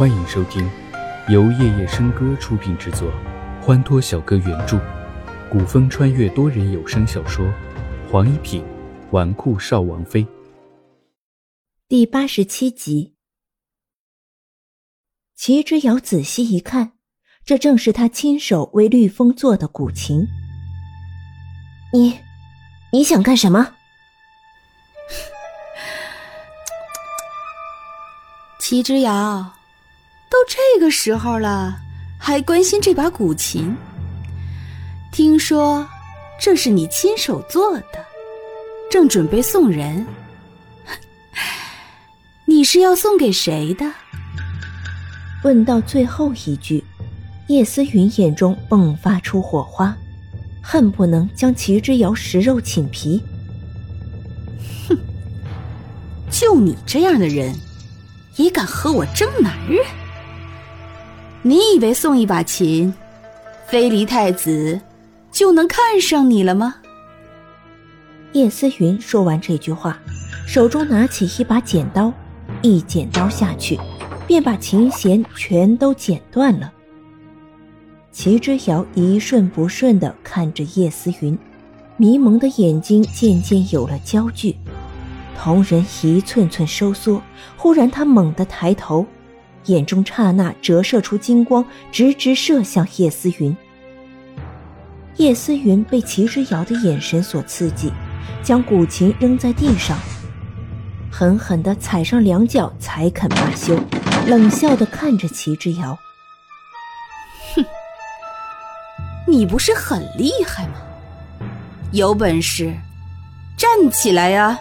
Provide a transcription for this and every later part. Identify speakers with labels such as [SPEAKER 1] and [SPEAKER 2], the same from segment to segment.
[SPEAKER 1] 欢迎收听由夜夜笙歌出品制作，欢脱小哥原著，古风穿越多人有声小说《黄一品纨绔少王妃》
[SPEAKER 2] 第八十七集。齐之遥仔细一看，这正是他亲手为绿风做的古琴。你，你想干什么？
[SPEAKER 3] 齐之遥，都这个时候了，还关心这把古琴？听说这是你亲手做的，正准备送人。你是要送给谁的？
[SPEAKER 2] 问到最后一句，叶思云眼中迸发出火花，恨不能将齐之遥食肉寝皮。
[SPEAKER 3] 哼，就你这样的人！也敢和我争男人？你以为送一把琴，飞离太子就能看上你了吗？
[SPEAKER 2] 叶思云说完这句话，手中拿起一把剪刀，一剪刀下去，便把琴弦全都剪断了。齐之遥一瞬不瞬的看着叶思云，迷蒙的眼睛渐渐有了焦距。瞳仁一寸寸收缩，忽然他猛地抬头，眼中刹那折射出金光，直直射向叶思云。叶思云被齐之遥的眼神所刺激，将古琴扔在地上，狠狠地踩上两脚才肯罢休，冷笑地看着齐之遥：“
[SPEAKER 3] 哼，你不是很厉害吗？有本事站起来呀！”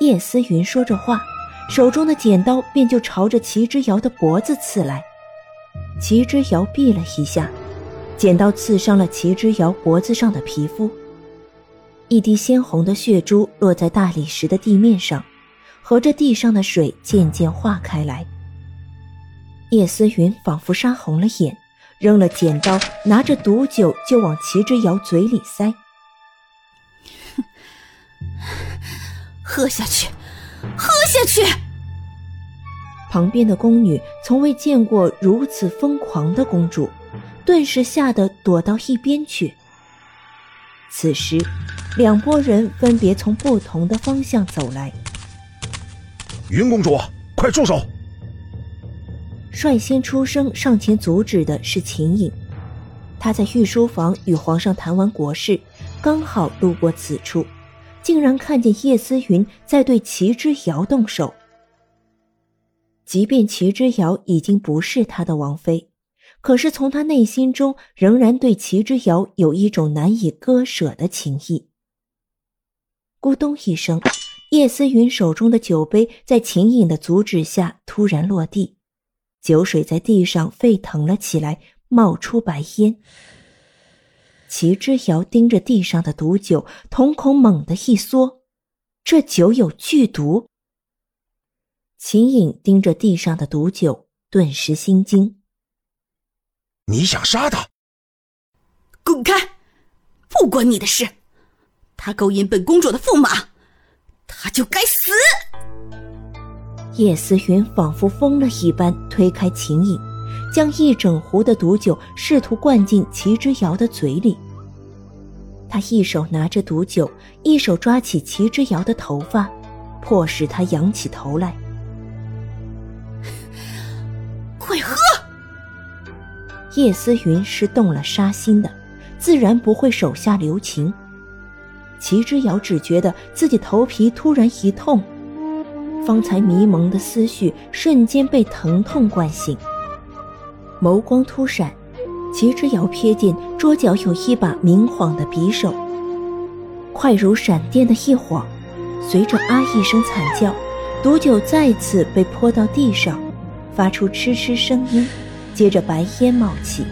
[SPEAKER 2] 叶思云说着话，手中的剪刀便就朝着齐之遥的脖子刺来。齐之遥避了一下，剪刀刺伤了齐之遥脖子上的皮肤，一滴鲜红的血珠落在大理石的地面上，和着地上的水渐渐化开来。叶思云仿佛杀红了眼，扔了剪刀，拿着毒酒就往齐之遥嘴里塞。
[SPEAKER 3] 喝下去，喝下去！
[SPEAKER 2] 旁边的宫女从未见过如此疯狂的公主，顿时吓得躲到一边去。此时，两拨人分别从不同的方向走来。
[SPEAKER 4] 云公主，快住手！
[SPEAKER 2] 率先出声上前阻止的是秦颖，她在御书房与皇上谈完国事，刚好路过此处。竟然看见叶思云在对齐之遥动手。即便齐之遥已经不是他的王妃，可是从他内心中仍然对齐之遥有一种难以割舍的情谊。咕咚一声，叶思云手中的酒杯在秦颖的阻止下突然落地，酒水在地上沸腾了起来，冒出白烟。齐之遥盯着地上的毒酒，瞳孔猛地一缩，这酒有剧毒。秦颖盯着地上的毒酒，顿时心惊。
[SPEAKER 4] 你想杀他？
[SPEAKER 3] 滚开！不关你的事。他勾引本公主的驸马，他就该死。
[SPEAKER 2] 叶思云仿佛疯了一般，推开秦颖。将一整壶的毒酒试图灌进齐之遥的嘴里。他一手拿着毒酒，一手抓起齐之遥的头发，迫使他仰起头来。
[SPEAKER 3] 快喝！
[SPEAKER 2] 叶思云是动了杀心的，自然不会手下留情。齐之遥只觉得自己头皮突然一痛，方才迷蒙的思绪瞬间被疼痛灌醒。眸光突闪，齐之遥瞥见桌角有一把明晃的匕首，快如闪电的一晃，随着啊一声惨叫，毒酒再次被泼到地上，发出嗤嗤声音，接着白烟冒起，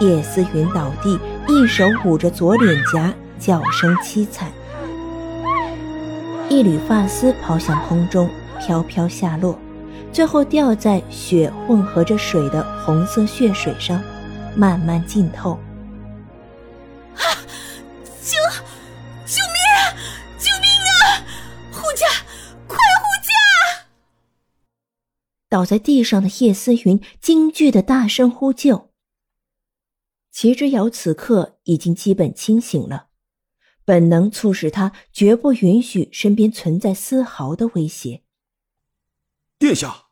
[SPEAKER 2] 叶思云倒地，一手捂着左脸颊，叫声凄惨，一缕发丝抛向空中，飘飘下落。最后掉在血混合着水的红色血水上，慢慢浸透。
[SPEAKER 3] 啊！救！救命啊！救命啊！护驾！快护驾！
[SPEAKER 2] 倒在地上的叶思云惊惧的大声呼救。齐之遥此刻已经基本清醒了，本能促使他绝不允许身边存在丝毫的威胁。
[SPEAKER 4] 殿下，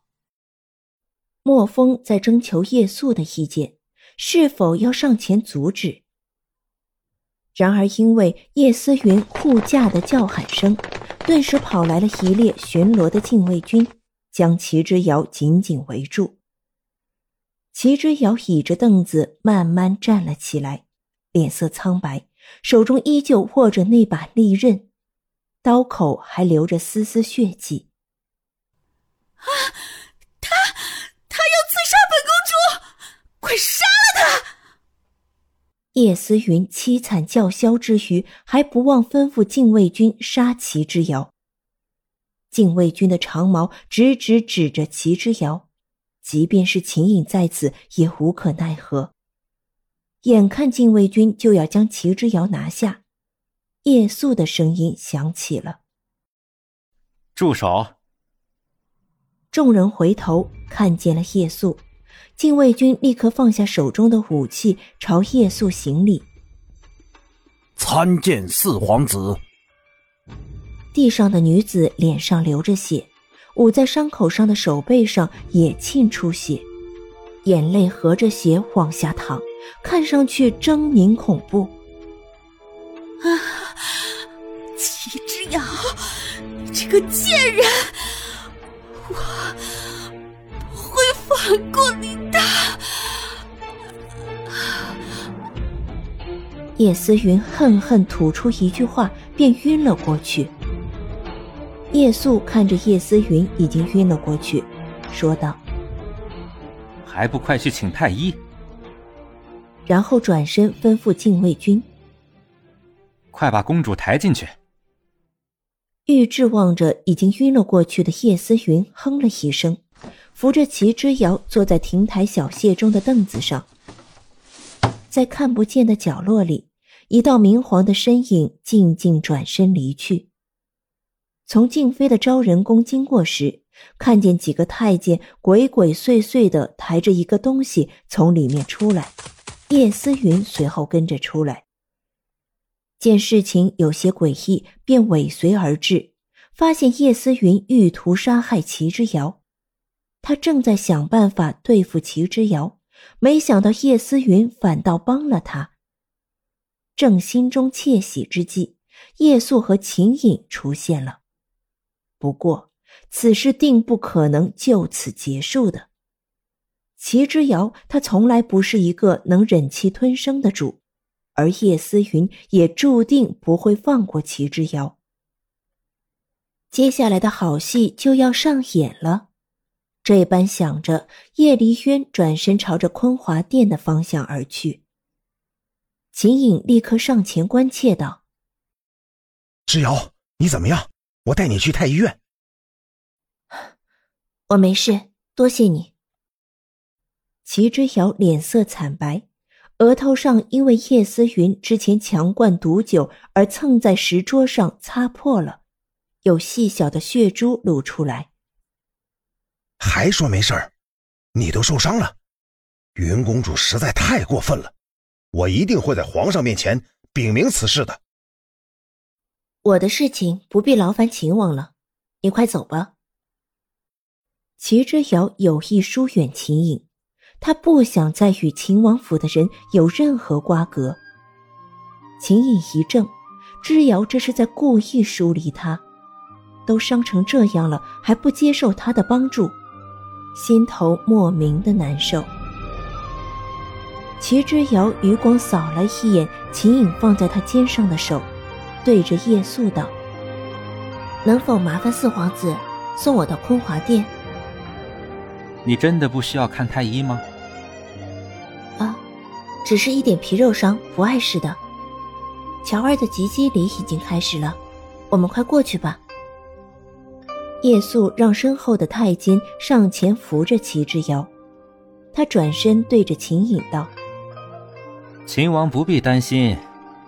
[SPEAKER 2] 莫风在征求叶素的意见，是否要上前阻止？然而，因为叶思云护驾的叫喊声，顿时跑来了一列巡逻的禁卫军，将齐之遥紧紧围住。齐之遥倚着凳子慢慢站了起来，脸色苍白，手中依旧握着那把利刃，刀口还流着丝丝血迹。
[SPEAKER 3] 啊！他他要刺杀本公主，快杀了他！
[SPEAKER 2] 叶思云凄惨叫嚣之余，还不忘吩咐禁卫军杀齐之遥。禁卫军的长矛直直指着齐之遥。即便是秦颖在此，也无可奈何。眼看禁卫军就要将齐之遥拿下，叶素的声音响起了：“
[SPEAKER 5] 住手！”
[SPEAKER 2] 众人回头看见了叶素，禁卫军立刻放下手中的武器，朝夜宿行礼：“
[SPEAKER 6] 参见四皇子。”
[SPEAKER 2] 地上的女子脸上流着血。捂在伤口上的手背上也沁出血，眼泪合着血往下淌，看上去狰狞恐怖。
[SPEAKER 3] 啊，齐之遥，这个贱人，我不会放过你
[SPEAKER 2] 叶思云恨恨吐出一句话，便晕了过去。叶素看着叶思云已经晕了过去，说道：“
[SPEAKER 5] 还不快去请太医！”
[SPEAKER 2] 然后转身吩咐禁卫军：“
[SPEAKER 5] 快把公主抬进去。”
[SPEAKER 2] 玉质望着已经晕了过去的叶思云，哼了一声，扶着齐之遥坐在亭台小榭中的凳子上。在看不见的角落里，一道明黄的身影静静转身离去。从静妃的昭仁宫经过时，看见几个太监鬼鬼祟祟的抬着一个东西从里面出来，叶思云随后跟着出来。见事情有些诡异，便尾随而至，发现叶思云欲图杀害齐之遥，他正在想办法对付齐之遥，没想到叶思云反倒帮了他。正心中窃喜之际，叶素和秦颖出现了。不过，此事定不可能就此结束的。齐之遥他从来不是一个能忍气吞声的主，而叶思云也注定不会放过齐之遥。接下来的好戏就要上演了。这般想着，叶离渊转身朝着昆华殿的方向而去。秦颖立刻上前关切道：“
[SPEAKER 4] 之遥，你怎么样？”我带你去太医院。
[SPEAKER 2] 我没事，多谢你。齐之遥脸色惨白，额头上因为叶思云之前强灌毒酒而蹭在石桌上擦破了，有细小的血珠露出来。
[SPEAKER 4] 还说没事儿？你都受伤了，云公主实在太过分了，我一定会在皇上面前禀明此事的。
[SPEAKER 2] 我的事情不必劳烦秦王了，你快走吧。齐之遥有意疏远秦颖，他不想再与秦王府的人有任何瓜葛。秦颖一怔，之遥这是在故意疏离他，都伤成这样了，还不接受他的帮助，心头莫名的难受。齐之遥余光扫了一眼秦颖放在他肩上的手。对着夜宿道：“能否麻烦四皇子送我到坤华殿？”
[SPEAKER 5] 你真的不需要看太医吗？
[SPEAKER 2] 啊，只是一点皮肉伤，不碍事的。乔儿的吉吉礼已经开始了，我们快过去吧。叶素让身后的太监上前扶着齐之遥，他转身对着秦颖道：“
[SPEAKER 5] 秦王不必担心。”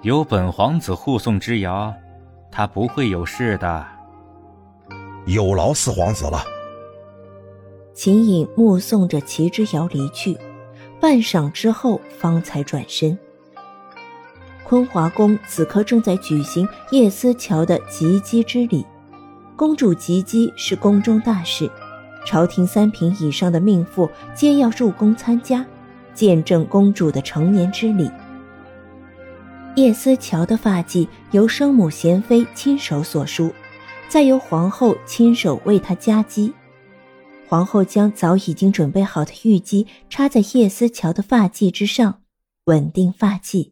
[SPEAKER 5] 有本皇子护送之遥，他不会有事的。
[SPEAKER 4] 有劳四皇子了。
[SPEAKER 2] 秦颖目送着齐之遥离去，半晌之后方才转身。坤华宫此刻正在举行叶思桥的及笄之礼，公主及笄是宫中大事，朝廷三品以上的命妇皆要入宫参加，见证公主的成年之礼。叶思乔的发髻由生母贤妃亲手所梳，再由皇后亲手为她加髻。皇后将早已经准备好的玉髻插在叶思乔的发髻之上，稳定发髻。